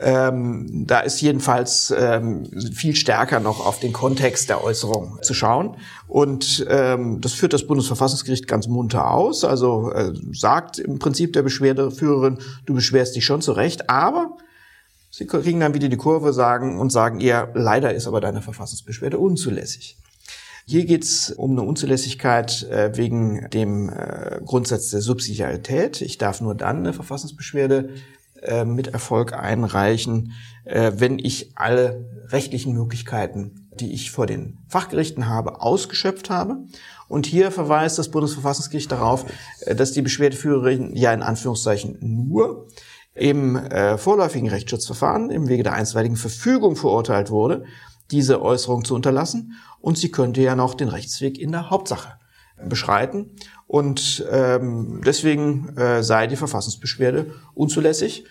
ähm, da ist jedenfalls ähm, viel stärker noch auf den Kontext der Äußerung zu schauen. Und ähm, das führt das Bundesverfassungsgericht ganz munter aus. Also äh, sagt im Prinzip der Beschwerdeführerin, du beschwerst dich schon zu Recht, aber sie kriegen dann wieder die Kurve sagen und sagen ihr, leider ist aber deine Verfassungsbeschwerde unzulässig. Hier geht es um eine Unzulässigkeit äh, wegen dem äh, Grundsatz der Subsidiarität. Ich darf nur dann eine Verfassungsbeschwerde äh, mit Erfolg einreichen, äh, wenn ich alle rechtlichen Möglichkeiten, die ich vor den Fachgerichten habe, ausgeschöpft habe. Und hier verweist das Bundesverfassungsgericht darauf, äh, dass die Beschwerdeführerin ja in Anführungszeichen nur im vorläufigen Rechtsschutzverfahren im Wege der einstweiligen Verfügung verurteilt wurde, diese Äußerung zu unterlassen und sie könnte ja noch den Rechtsweg in der Hauptsache beschreiten. Und ähm, deswegen äh, sei die Verfassungsbeschwerde unzulässig.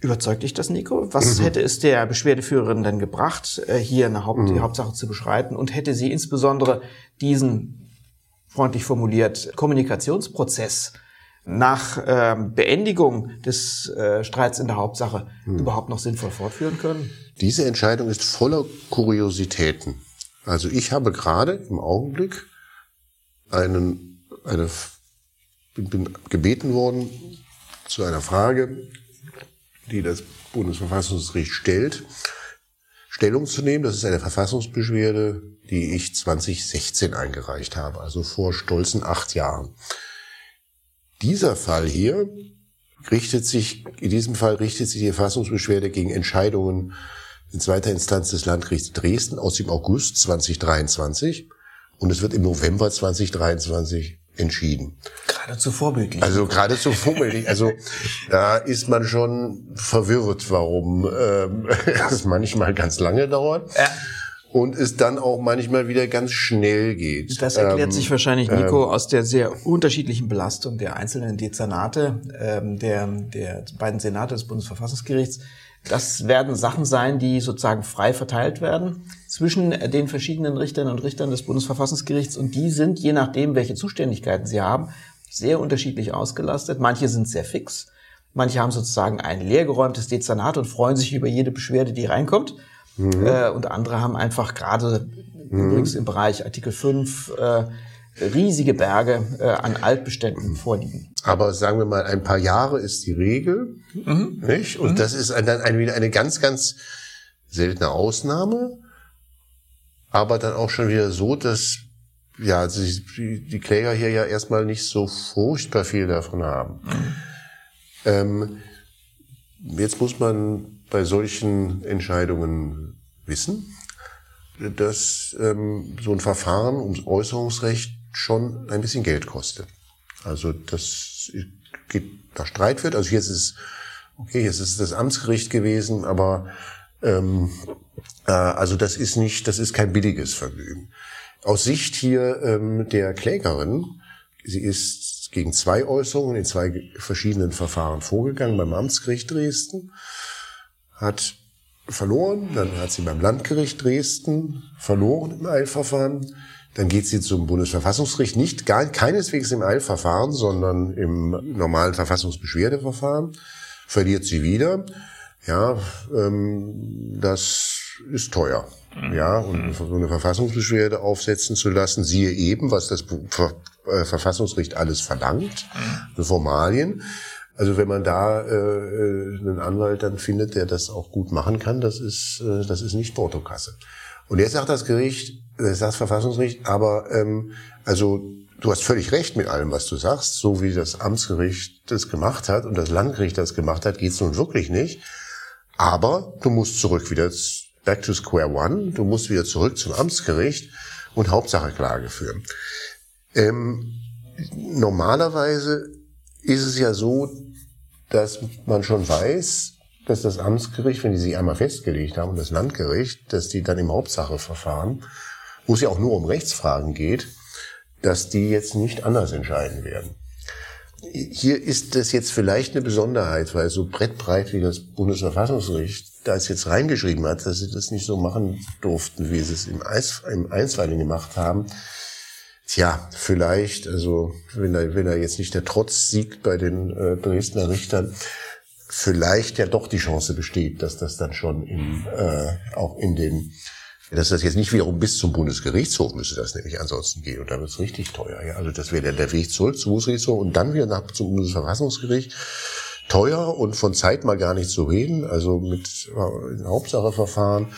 Überzeugt dich das, Nico? Was mhm. hätte es der Beschwerdeführerin denn gebracht, äh, hier eine Haupt mhm. die Hauptsache zu beschreiten? Und hätte sie insbesondere diesen, freundlich formuliert, Kommunikationsprozess nach ähm, Beendigung des äh, Streits in der Hauptsache mhm. überhaupt noch sinnvoll fortführen können? Diese Entscheidung ist voller Kuriositäten. Also ich habe gerade im Augenblick einen, eine, bin gebeten worden zu einer Frage, die das Bundesverfassungsgericht stellt, Stellung zu nehmen. Das ist eine Verfassungsbeschwerde, die ich 2016 eingereicht habe, also vor stolzen acht Jahren. Dieser Fall hier richtet sich, in diesem Fall richtet sich die Verfassungsbeschwerde gegen Entscheidungen in zweiter Instanz des Landgerichts Dresden aus dem August 2023 und es wird im November 2023 entschieden. Geradezu vorbildlich. Also geradezu vorbildlich. Also da ist man schon verwirrt, warum ähm, es manchmal ganz lange dauert. Ja. Und es dann auch manchmal wieder ganz schnell geht. Das erklärt ähm, sich wahrscheinlich, Nico, ähm, aus der sehr unterschiedlichen Belastung der einzelnen Dezernate, ähm, der, der beiden Senate des Bundesverfassungsgerichts. Das werden Sachen sein, die sozusagen frei verteilt werden zwischen den verschiedenen Richtern und Richtern des Bundesverfassungsgerichts. Und die sind, je nachdem, welche Zuständigkeiten sie haben, sehr unterschiedlich ausgelastet. Manche sind sehr fix. Manche haben sozusagen ein leergeräumtes Dezernat und freuen sich über jede Beschwerde, die reinkommt. Mhm. Äh, und andere haben einfach gerade mhm. übrigens im Bereich Artikel 5 äh, riesige Berge äh, an Altbeständen vorliegen. Aber sagen wir mal, ein paar Jahre ist die Regel, mhm. nicht? Und mhm. das ist dann eine, eine ganz, ganz seltene Ausnahme, aber dann auch schon wieder so, dass ja die, die Kläger hier ja erstmal nicht so furchtbar viel davon haben. Mhm. Ähm, jetzt muss man bei solchen Entscheidungen wissen, dass ähm, so ein Verfahren ums Äußerungsrecht schon ein bisschen Geld kostet. Also das geht, da Streit wird. Also jetzt ist okay, jetzt ist das Amtsgericht gewesen, aber ähm, äh, also das ist nicht, das ist kein billiges Vergnügen. Aus Sicht hier ähm, der Klägerin, sie ist gegen zwei Äußerungen in zwei verschiedenen Verfahren vorgegangen beim Amtsgericht Dresden, hat verloren, dann hat sie beim Landgericht Dresden verloren im Eilverfahren dann geht sie zum Bundesverfassungsgericht, nicht gar, keineswegs im Eilverfahren, sondern im normalen Verfassungsbeschwerdeverfahren, verliert sie wieder. Ja, ähm, das ist teuer. Ja, und so eine Verfassungsbeschwerde aufsetzen zu lassen, siehe eben, was das äh, Verfassungsgericht alles verlangt, für Formalien. Also wenn man da äh, äh, einen Anwalt dann findet, der das auch gut machen kann, das ist, äh, das ist nicht Portokasse. Und jetzt sagt das Gericht, das sagt das Verfassungsgericht, aber ähm, also du hast völlig recht mit allem, was du sagst. So wie das Amtsgericht das gemacht hat und das Landgericht das gemacht hat, geht's nun wirklich nicht. Aber du musst zurück wieder back to square one. Du musst wieder zurück zum Amtsgericht und Hauptsache Klage führen. Ähm, normalerweise ist es ja so, dass man schon weiß, dass das Amtsgericht, wenn die sich einmal festgelegt haben, und das Landgericht, dass die dann im Hauptsacheverfahren, wo es ja auch nur um Rechtsfragen geht, dass die jetzt nicht anders entscheiden werden. Hier ist das jetzt vielleicht eine Besonderheit, weil so brettbreit wie das Bundesverfassungsgericht da es jetzt reingeschrieben hat, dass sie das nicht so machen durften, wie sie es im, im Einstweiligen gemacht haben. Tja, vielleicht, also wenn er, wenn er jetzt nicht der Trotz siegt bei den äh, Dresdner Richtern, vielleicht ja doch die Chance besteht, dass das dann schon im, äh, auch in den dass das jetzt nicht wiederum bis zum Bundesgerichtshof müsste das nämlich ansonsten gehen. Und da wird es richtig teuer. Ja? Also das wäre der, der Weg zurück zum Bundesgerichtshof und dann wieder nach zum Bundesverfassungsgericht. Teuer und von Zeit mal gar nicht zu reden. Also mit äh, Hauptsacheverfahren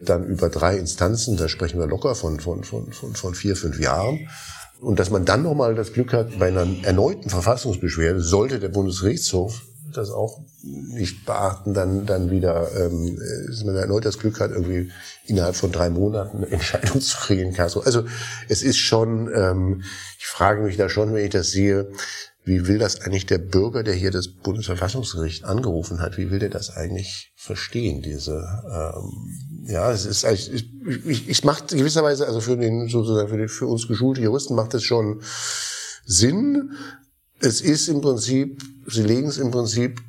dann über drei Instanzen, da sprechen wir locker von, von, von, von, von vier, fünf Jahren. Und dass man dann nochmal das Glück hat, bei einer erneuten Verfassungsbeschwerde sollte der Bundesgerichtshof das auch nicht beachten, dann, dann wieder, ähm, dass man erneut das Glück hat, irgendwie innerhalb von drei Monaten eine Entscheidung zu kriegen. Also es ist schon, ähm, ich frage mich da schon, wenn ich das sehe, wie will das eigentlich der Bürger, der hier das Bundesverfassungsgericht angerufen hat, wie will der das eigentlich verstehen, diese, ähm, ja, es ist, ich, ich, ich macht gewisserweise, also für den, sozusagen für, den, für uns geschulte Juristen macht es schon Sinn, es ist im Prinzip, sie legen es im Prinzip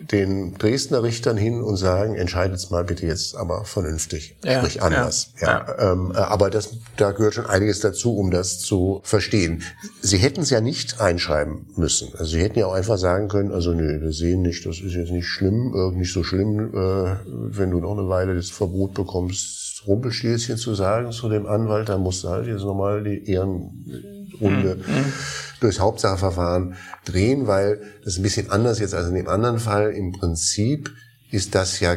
den Dresdner Richtern hin und sagen, entscheidet mal bitte jetzt aber vernünftig, ja, sprich anders. Ja, ja. Ähm, aber das, da gehört schon einiges dazu, um das zu verstehen. Sie hätten es ja nicht einschreiben müssen. Also sie hätten ja auch einfach sagen können, also nö, wir sehen nicht, das ist jetzt nicht schlimm, äh, nicht so schlimm, äh, wenn du noch eine Weile das Verbot bekommst, Rumpelstilzchen zu sagen zu dem Anwalt, dann musst du halt jetzt nochmal die Ehrenrunde mhm. mhm durchs Hauptsacheverfahren drehen, weil das ist ein bisschen anders jetzt als in dem anderen Fall. Im Prinzip ist das ja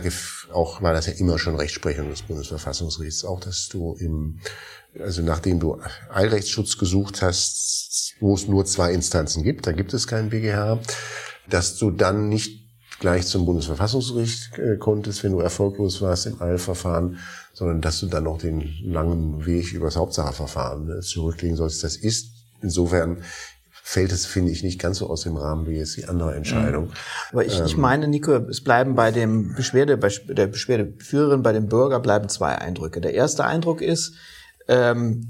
auch, war das ja immer schon Rechtsprechung des Bundesverfassungsgerichts, auch dass du im, also nachdem du Eilrechtsschutz gesucht hast, wo es nur zwei Instanzen gibt, da gibt es keinen BGH, dass du dann nicht gleich zum Bundesverfassungsgericht äh, konntest, wenn du erfolglos warst im Eilverfahren, sondern dass du dann noch den langen Weg übers Hauptsacheverfahren äh, zurücklegen sollst. Das ist insofern fällt es, finde ich, nicht ganz so aus dem Rahmen wie jetzt die andere Entscheidung. Aber ich, ähm, ich meine, Nico, es bleiben bei dem Beschwerde, bei der Beschwerdeführerin, bei dem Bürger bleiben zwei Eindrücke. Der erste Eindruck ist, ähm,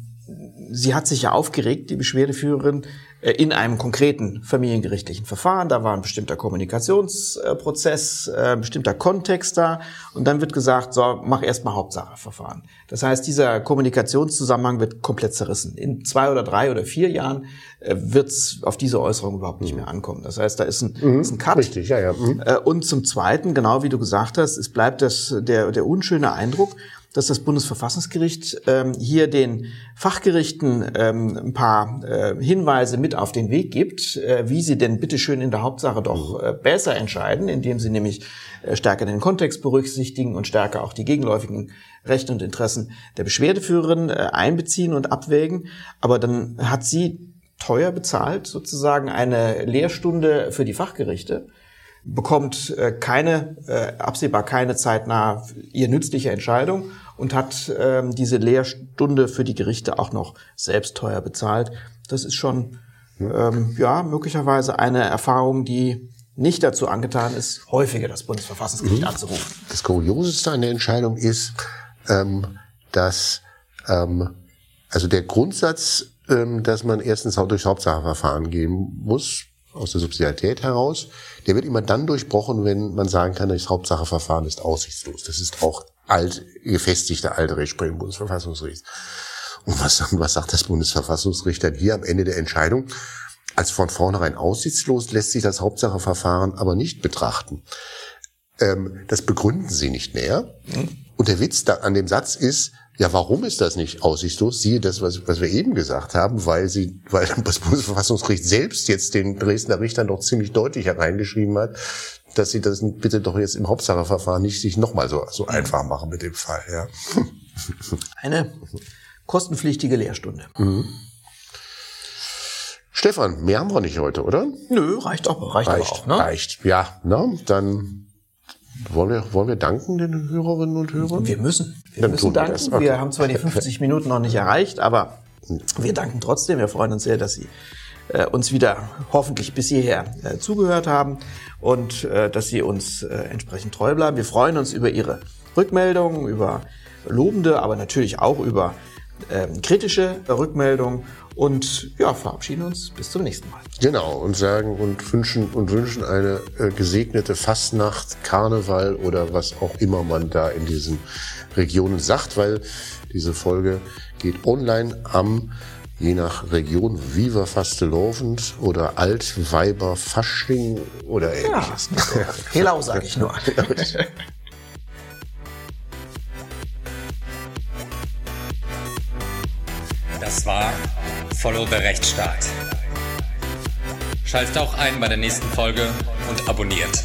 sie hat sich ja aufgeregt, die Beschwerdeführerin, in einem konkreten familiengerichtlichen Verfahren. Da war ein bestimmter Kommunikationsprozess, äh, ein bestimmter Kontext da. Und dann wird gesagt, so, mach erstmal Hauptsacheverfahren. Das heißt, dieser Kommunikationszusammenhang wird komplett zerrissen. In zwei oder drei oder vier Jahren äh, wird es auf diese Äußerung überhaupt nicht mehr ankommen. Das heißt, da ist ein, mhm, ist ein Cut. Richtig, ja, ja. Mhm. Und zum Zweiten, genau wie du gesagt hast, es bleibt das, der, der unschöne Eindruck, dass das Bundesverfassungsgericht ähm, hier den Fachgerichten ähm, ein paar äh, Hinweise mit auf den Weg gibt, äh, wie sie denn bitteschön in der Hauptsache doch äh, besser entscheiden, indem sie nämlich äh, stärker den Kontext berücksichtigen und stärker auch die gegenläufigen Rechte und Interessen der Beschwerdeführerin äh, einbeziehen und abwägen. Aber dann hat sie teuer bezahlt, sozusagen eine Lehrstunde für die Fachgerichte bekommt äh, keine, äh, absehbar keine zeitnah ihr nützliche Entscheidung und hat ähm, diese Lehrstunde für die Gerichte auch noch selbst teuer bezahlt. Das ist schon ähm, ja möglicherweise eine Erfahrung, die nicht dazu angetan ist, häufiger das Bundesverfassungsgericht mhm. anzurufen. Das Kurioseste an der Entscheidung ist, ähm, dass ähm, also der Grundsatz, ähm, dass man erstens auch durchs Hauptsacheverfahren gehen muss, aus der Subsidiarität heraus, der wird immer dann durchbrochen, wenn man sagen kann, das Hauptsacheverfahren ist aussichtslos. Das ist auch alt, gefestigte alte Rechtsprechung Bundesverfassungsgerichts. Und was, was sagt das Bundesverfassungsgericht dann hier am Ende der Entscheidung? Als von vornherein aussichtslos lässt sich das Hauptsacheverfahren aber nicht betrachten. Ähm, das begründen sie nicht mehr. Und der Witz da an dem Satz ist, ja, warum ist das nicht aussichtslos? Siehe das, was, was wir eben gesagt haben, weil sie, weil das Bundesverfassungsgericht selbst jetzt den Dresdner Richtern doch ziemlich deutlich hereingeschrieben hat, dass sie das bitte doch jetzt im Hauptsacheverfahren nicht sich nochmal so, so einfach machen mit dem Fall, ja. Eine kostenpflichtige Lehrstunde. Mhm. Stefan, mehr haben wir nicht heute, oder? Nö, reicht auch, reicht, reicht auch, ne? Reicht, ja. Na, dann wollen wir, wollen wir danken den Hörerinnen und Hörern? Wir müssen. Wir dann müssen danken. Wir, okay. wir haben zwar die 50 Minuten noch nicht erreicht, aber wir danken trotzdem. Wir freuen uns sehr, dass Sie äh, uns wieder hoffentlich bis hierher äh, zugehört haben und äh, dass Sie uns entsprechend treu bleiben. Wir freuen uns über Ihre Rückmeldungen, über lobende, aber natürlich auch über ähm, kritische Rückmeldungen und ja, verabschieden uns bis zum nächsten Mal. Genau, und sagen und wünschen und wünschen eine gesegnete Fastnacht, Karneval oder was auch immer man da in diesen Regionen sagt, weil diese Folge geht online am je nach Region Viva Fastelovend oder Altweiber Fasching oder ähnliches. Ja. Helau sage ich nur. Das war Follow the Rechtsstaat. Schaltet auch ein bei der nächsten Folge und abonniert.